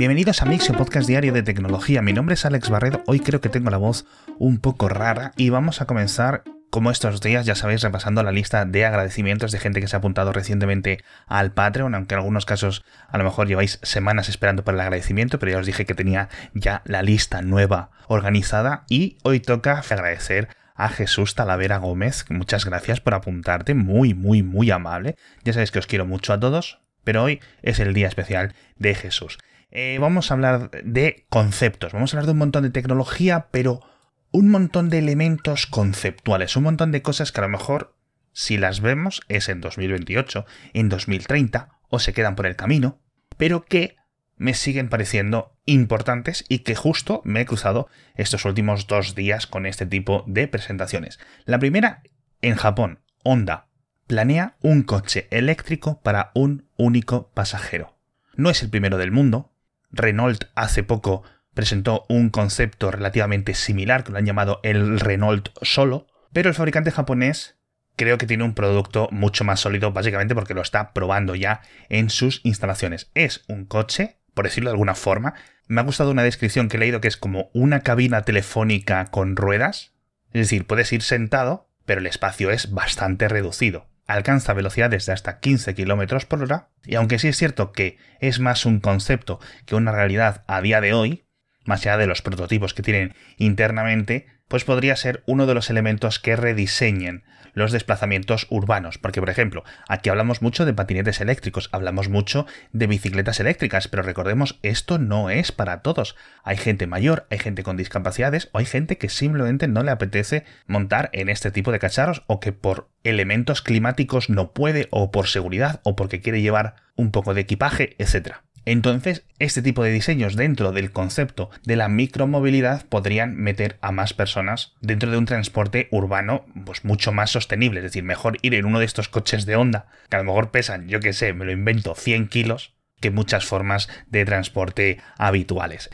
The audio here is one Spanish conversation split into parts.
Bienvenidos a Mixio, podcast diario de tecnología. Mi nombre es Alex Barredo. Hoy creo que tengo la voz un poco rara y vamos a comenzar como estos días, ya sabéis, repasando la lista de agradecimientos de gente que se ha apuntado recientemente al Patreon, aunque en algunos casos a lo mejor lleváis semanas esperando por el agradecimiento, pero ya os dije que tenía ya la lista nueva organizada y hoy toca agradecer a Jesús Talavera Gómez. Muchas gracias por apuntarte, muy, muy, muy amable. Ya sabéis que os quiero mucho a todos, pero hoy es el día especial de Jesús. Eh, vamos a hablar de conceptos, vamos a hablar de un montón de tecnología, pero un montón de elementos conceptuales, un montón de cosas que a lo mejor, si las vemos, es en 2028, en 2030, o se quedan por el camino, pero que me siguen pareciendo importantes y que justo me he cruzado estos últimos dos días con este tipo de presentaciones. La primera, en Japón, Honda planea un coche eléctrico para un único pasajero. No es el primero del mundo. Renault hace poco presentó un concepto relativamente similar que lo han llamado el Renault Solo, pero el fabricante japonés creo que tiene un producto mucho más sólido básicamente porque lo está probando ya en sus instalaciones. Es un coche, por decirlo de alguna forma, me ha gustado una descripción que he leído que es como una cabina telefónica con ruedas, es decir, puedes ir sentado, pero el espacio es bastante reducido. Alcanza velocidades de hasta 15 km por hora, y aunque sí es cierto que es más un concepto que una realidad a día de hoy, más allá de los prototipos que tienen internamente, pues podría ser uno de los elementos que rediseñen los desplazamientos urbanos. Porque, por ejemplo, aquí hablamos mucho de patinetes eléctricos, hablamos mucho de bicicletas eléctricas, pero recordemos, esto no es para todos. Hay gente mayor, hay gente con discapacidades o hay gente que simplemente no le apetece montar en este tipo de cacharros o que por elementos climáticos no puede o por seguridad o porque quiere llevar un poco de equipaje, etc. Entonces, este tipo de diseños dentro del concepto de la micromovilidad podrían meter a más personas dentro de un transporte urbano pues mucho más sostenible. Es decir, mejor ir en uno de estos coches de onda, que a lo mejor pesan, yo que sé, me lo invento, 100 kilos, que muchas formas de transporte habituales.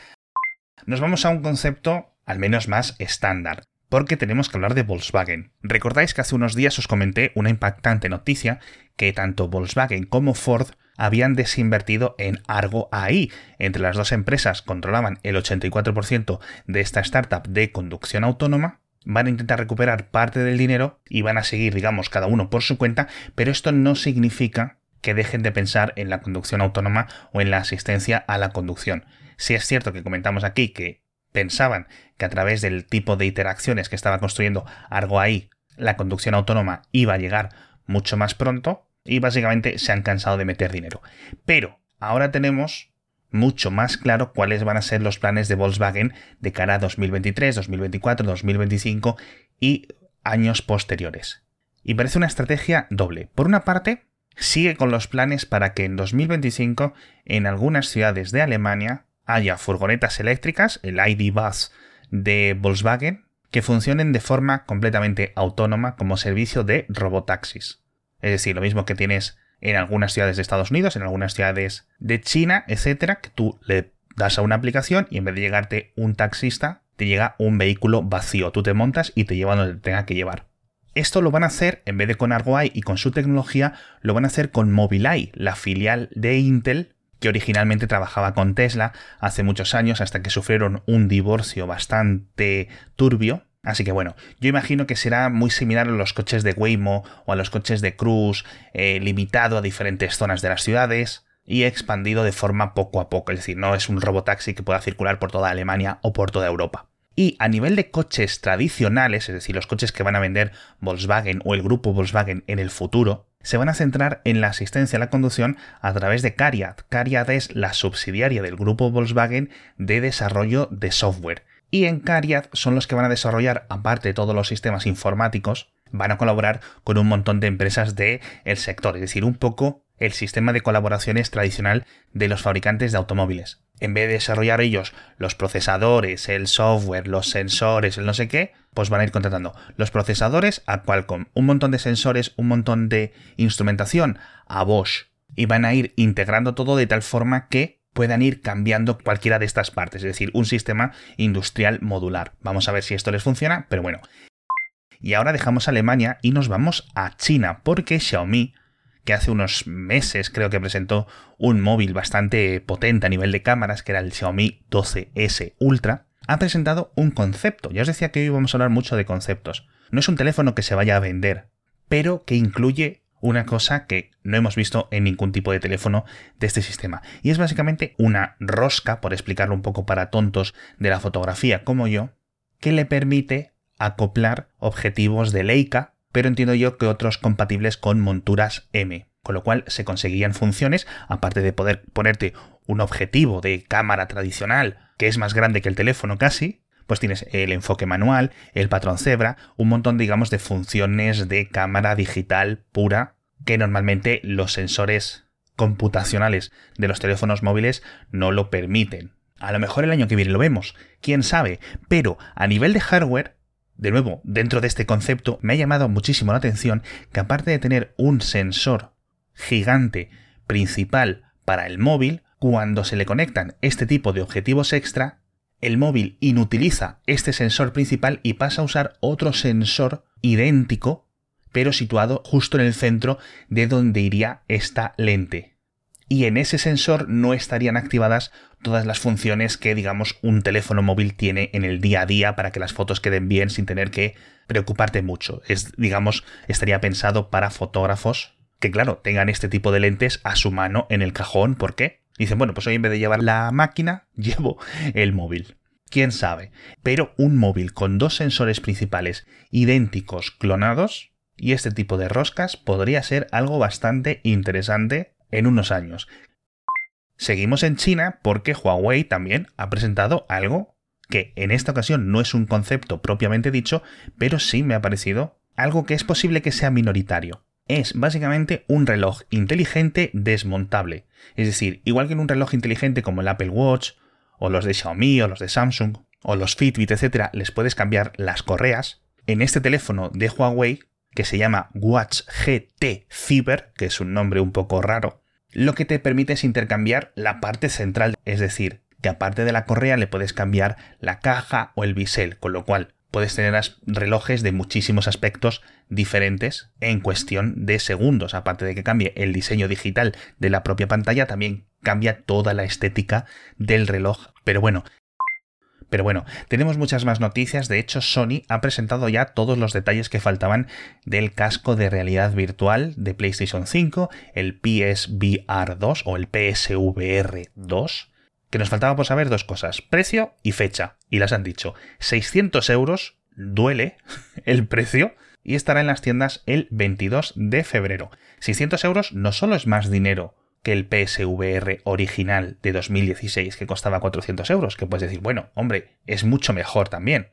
Nos vamos a un concepto al menos más estándar porque tenemos que hablar de Volkswagen. Recordáis que hace unos días os comenté una impactante noticia que tanto Volkswagen como Ford habían desinvertido en Argo AI. Entre las dos empresas controlaban el 84% de esta startup de conducción autónoma. Van a intentar recuperar parte del dinero y van a seguir, digamos, cada uno por su cuenta, pero esto no significa que dejen de pensar en la conducción autónoma o en la asistencia a la conducción. Si es cierto que comentamos aquí que pensaban que a través del tipo de interacciones que estaba construyendo Argo AI, la conducción autónoma iba a llegar mucho más pronto, y básicamente se han cansado de meter dinero. Pero ahora tenemos mucho más claro cuáles van a ser los planes de Volkswagen de cara a 2023, 2024, 2025 y años posteriores. Y parece una estrategia doble. Por una parte, sigue con los planes para que en 2025 en algunas ciudades de Alemania haya furgonetas eléctricas, el ID Bus de Volkswagen, que funcionen de forma completamente autónoma como servicio de robotaxis. Es decir, lo mismo que tienes en algunas ciudades de Estados Unidos, en algunas ciudades de China, etcétera, que tú le das a una aplicación y en vez de llegarte un taxista, te llega un vehículo vacío. Tú te montas y te lleva donde te tenga que llevar. Esto lo van a hacer, en vez de con Argoai y con su tecnología, lo van a hacer con Mobileye, la filial de Intel que originalmente trabajaba con Tesla hace muchos años hasta que sufrieron un divorcio bastante turbio Así que bueno, yo imagino que será muy similar a los coches de Waymo o a los coches de Cruise, eh, limitado a diferentes zonas de las ciudades y expandido de forma poco a poco, es decir, no es un robotaxi que pueda circular por toda Alemania o por toda Europa. Y a nivel de coches tradicionales, es decir, los coches que van a vender Volkswagen o el grupo Volkswagen en el futuro, se van a centrar en la asistencia a la conducción a través de Cariad. Cariad es la subsidiaria del grupo Volkswagen de desarrollo de software y en Cariad son los que van a desarrollar, aparte de todos los sistemas informáticos, van a colaborar con un montón de empresas del el sector, es decir, un poco el sistema de colaboraciones tradicional de los fabricantes de automóviles. En vez de desarrollar ellos los procesadores, el software, los sensores, el no sé qué, pues van a ir contratando los procesadores a Qualcomm, un montón de sensores, un montón de instrumentación a Bosch, y van a ir integrando todo de tal forma que puedan ir cambiando cualquiera de estas partes, es decir, un sistema industrial modular. Vamos a ver si esto les funciona, pero bueno. Y ahora dejamos Alemania y nos vamos a China, porque Xiaomi, que hace unos meses creo que presentó un móvil bastante potente a nivel de cámaras, que era el Xiaomi 12S Ultra, ha presentado un concepto. Ya os decía que hoy vamos a hablar mucho de conceptos. No es un teléfono que se vaya a vender, pero que incluye una cosa que no hemos visto en ningún tipo de teléfono de este sistema. Y es básicamente una rosca, por explicarlo un poco para tontos de la fotografía como yo, que le permite acoplar objetivos de Leica pero entiendo yo que otros compatibles con monturas M, con lo cual se conseguían funciones, aparte de poder ponerte un objetivo de cámara tradicional que es más grande que el teléfono casi, pues tienes el enfoque manual, el patrón cebra, un montón, digamos, de funciones de cámara digital pura que normalmente los sensores computacionales de los teléfonos móviles no lo permiten. A lo mejor el año que viene lo vemos, quién sabe, pero a nivel de hardware de nuevo, dentro de este concepto, me ha llamado muchísimo la atención que aparte de tener un sensor gigante principal para el móvil, cuando se le conectan este tipo de objetivos extra, el móvil inutiliza este sensor principal y pasa a usar otro sensor idéntico, pero situado justo en el centro de donde iría esta lente y en ese sensor no estarían activadas todas las funciones que, digamos, un teléfono móvil tiene en el día a día para que las fotos queden bien sin tener que preocuparte mucho. Es, digamos, estaría pensado para fotógrafos que, claro, tengan este tipo de lentes a su mano en el cajón. ¿Por qué? Dicen, bueno, pues hoy en vez de llevar la máquina, llevo el móvil. ¿Quién sabe? Pero un móvil con dos sensores principales idénticos clonados y este tipo de roscas podría ser algo bastante interesante en unos años. Seguimos en China porque Huawei también ha presentado algo que en esta ocasión no es un concepto propiamente dicho, pero sí me ha parecido algo que es posible que sea minoritario. Es básicamente un reloj inteligente desmontable. Es decir, igual que en un reloj inteligente como el Apple Watch, o los de Xiaomi, o los de Samsung, o los Fitbit, etc., les puedes cambiar las correas. En este teléfono de Huawei que se llama Watch GT Cyber, que es un nombre un poco raro, lo que te permite es intercambiar la parte central, es decir, que aparte de la correa le puedes cambiar la caja o el bisel, con lo cual puedes tener relojes de muchísimos aspectos diferentes en cuestión de segundos. Aparte de que cambie el diseño digital de la propia pantalla, también cambia toda la estética del reloj. Pero bueno, pero bueno, tenemos muchas más noticias. De hecho, Sony ha presentado ya todos los detalles que faltaban del casco de realidad virtual de PlayStation 5, el PSVR 2 o el PSVR 2. Que nos faltaba por saber dos cosas, precio y fecha. Y las han dicho. 600 euros, duele el precio, y estará en las tiendas el 22 de febrero. 600 euros no solo es más dinero que el PSVR original de 2016 que costaba 400 euros, que puedes decir, bueno, hombre, es mucho mejor también.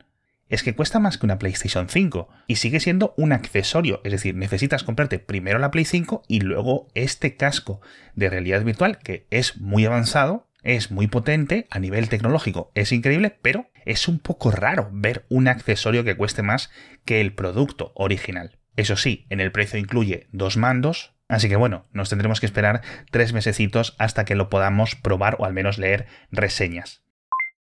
Es que cuesta más que una PlayStation 5 y sigue siendo un accesorio, es decir, necesitas comprarte primero la Play 5 y luego este casco de realidad virtual que es muy avanzado, es muy potente, a nivel tecnológico es increíble, pero es un poco raro ver un accesorio que cueste más que el producto original. Eso sí, en el precio incluye dos mandos, Así que bueno, nos tendremos que esperar tres mesecitos hasta que lo podamos probar o al menos leer reseñas.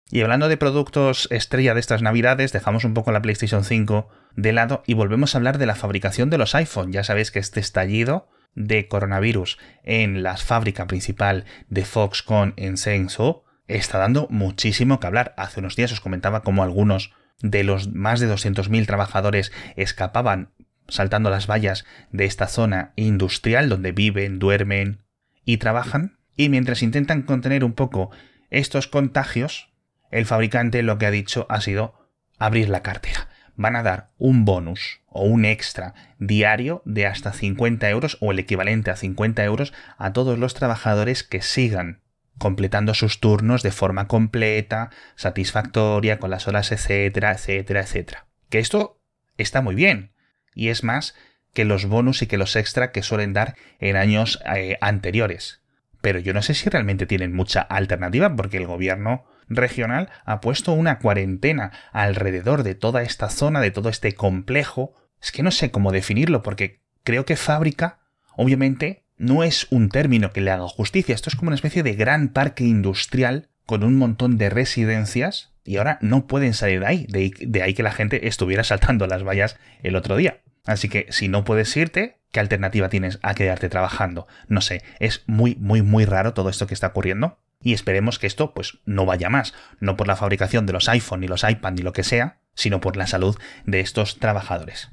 Y hablando de productos estrella de estas navidades, dejamos un poco la PlayStation 5 de lado y volvemos a hablar de la fabricación de los iPhone. Ya sabéis que este estallido de coronavirus en la fábrica principal de Foxconn en Shenzhou está dando muchísimo que hablar. Hace unos días os comentaba cómo algunos de los más de 200.000 trabajadores escapaban saltando las vallas de esta zona industrial donde viven, duermen y trabajan. Y mientras intentan contener un poco estos contagios, el fabricante lo que ha dicho ha sido abrir la cartera. Van a dar un bonus o un extra diario de hasta 50 euros o el equivalente a 50 euros a todos los trabajadores que sigan completando sus turnos de forma completa, satisfactoria, con las horas, etcétera, etcétera, etcétera. Que esto está muy bien, y es más que los bonus y que los extra que suelen dar en años eh, anteriores. Pero yo no sé si realmente tienen mucha alternativa porque el gobierno regional ha puesto una cuarentena alrededor de toda esta zona, de todo este complejo. Es que no sé cómo definirlo porque creo que fábrica, obviamente, no es un término que le haga justicia. Esto es como una especie de gran parque industrial con un montón de residencias y ahora no pueden salir de ahí. De, ahí que la gente estuviera saltando las vallas el otro día. Así que si no puedes irte, ¿qué alternativa tienes a quedarte trabajando? No sé, es muy, muy, muy raro todo esto que está ocurriendo. Y esperemos que esto pues no vaya más, no por la fabricación de los iPhone ni los iPad ni lo que sea, sino por la salud de estos trabajadores.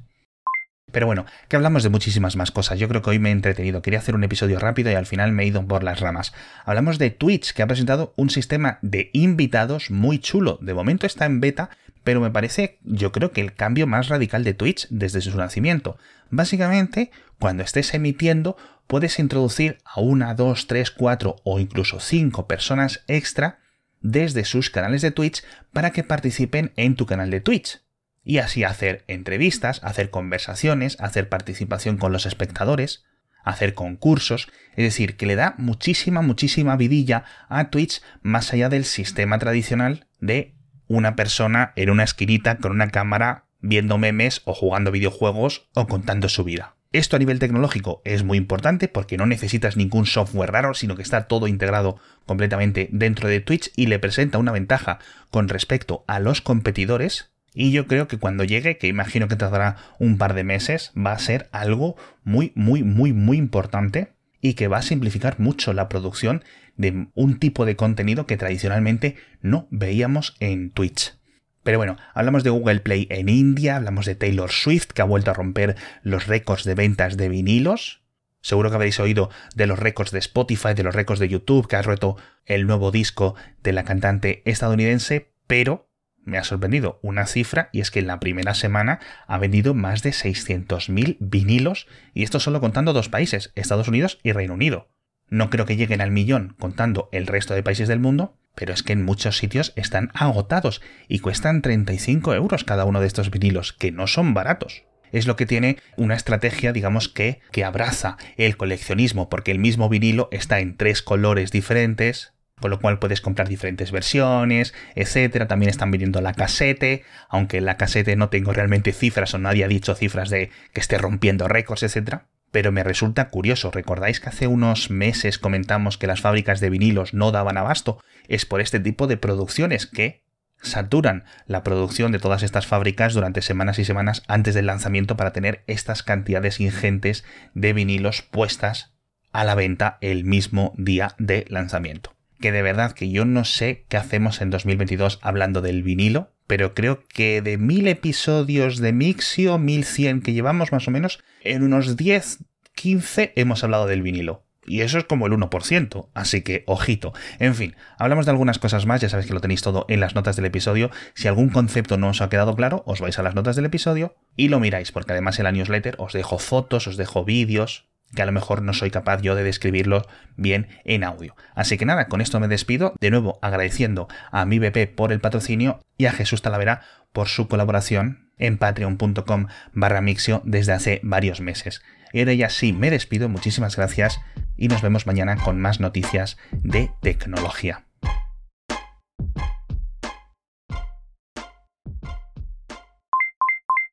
Pero bueno, que hablamos de muchísimas más cosas. Yo creo que hoy me he entretenido. Quería hacer un episodio rápido y al final me he ido por las ramas. Hablamos de Twitch, que ha presentado un sistema de invitados muy chulo. De momento está en beta, pero me parece, yo creo que el cambio más radical de Twitch desde su nacimiento. Básicamente, cuando estés emitiendo, puedes introducir a una, dos, tres, cuatro o incluso cinco personas extra desde sus canales de Twitch para que participen en tu canal de Twitch. Y así hacer entrevistas, hacer conversaciones, hacer participación con los espectadores, hacer concursos, es decir, que le da muchísima, muchísima vidilla a Twitch más allá del sistema tradicional de una persona en una esquinita con una cámara viendo memes o jugando videojuegos o contando su vida. Esto a nivel tecnológico es muy importante porque no necesitas ningún software raro, sino que está todo integrado completamente dentro de Twitch y le presenta una ventaja con respecto a los competidores. Y yo creo que cuando llegue, que imagino que tardará un par de meses, va a ser algo muy, muy, muy, muy importante y que va a simplificar mucho la producción de un tipo de contenido que tradicionalmente no veíamos en Twitch. Pero bueno, hablamos de Google Play en India, hablamos de Taylor Swift, que ha vuelto a romper los récords de ventas de vinilos. Seguro que habréis oído de los récords de Spotify, de los récords de YouTube, que ha roto el nuevo disco de la cantante estadounidense, pero me ha sorprendido una cifra y es que en la primera semana ha vendido más de 600.000 vinilos y esto solo contando dos países, Estados Unidos y Reino Unido. No creo que lleguen al millón contando el resto de países del mundo, pero es que en muchos sitios están agotados y cuestan 35 euros cada uno de estos vinilos, que no son baratos. Es lo que tiene una estrategia, digamos que, que abraza el coleccionismo, porque el mismo vinilo está en tres colores diferentes, con lo cual puedes comprar diferentes versiones, etcétera. También están viniendo la casete, aunque la casete no tengo realmente cifras o nadie ha dicho cifras de que esté rompiendo récords, etcétera. Pero me resulta curioso, ¿recordáis que hace unos meses comentamos que las fábricas de vinilos no daban abasto? Es por este tipo de producciones que saturan la producción de todas estas fábricas durante semanas y semanas antes del lanzamiento para tener estas cantidades ingentes de vinilos puestas a la venta el mismo día de lanzamiento que de verdad que yo no sé qué hacemos en 2022 hablando del vinilo, pero creo que de mil episodios de Mixio, 1100 que llevamos más o menos, en unos 10, 15 hemos hablado del vinilo. Y eso es como el 1%, así que ojito. En fin, hablamos de algunas cosas más, ya sabéis que lo tenéis todo en las notas del episodio. Si algún concepto no os ha quedado claro, os vais a las notas del episodio y lo miráis, porque además en la newsletter os dejo fotos, os dejo vídeos, que a lo mejor no soy capaz yo de describirlo bien en audio. Así que nada, con esto me despido, de nuevo agradeciendo a mi BP por el patrocinio y a Jesús Talavera por su colaboración en patreon.com barra mixio desde hace varios meses. Y ahora ya sí, me despido, muchísimas gracias y nos vemos mañana con más noticias de tecnología.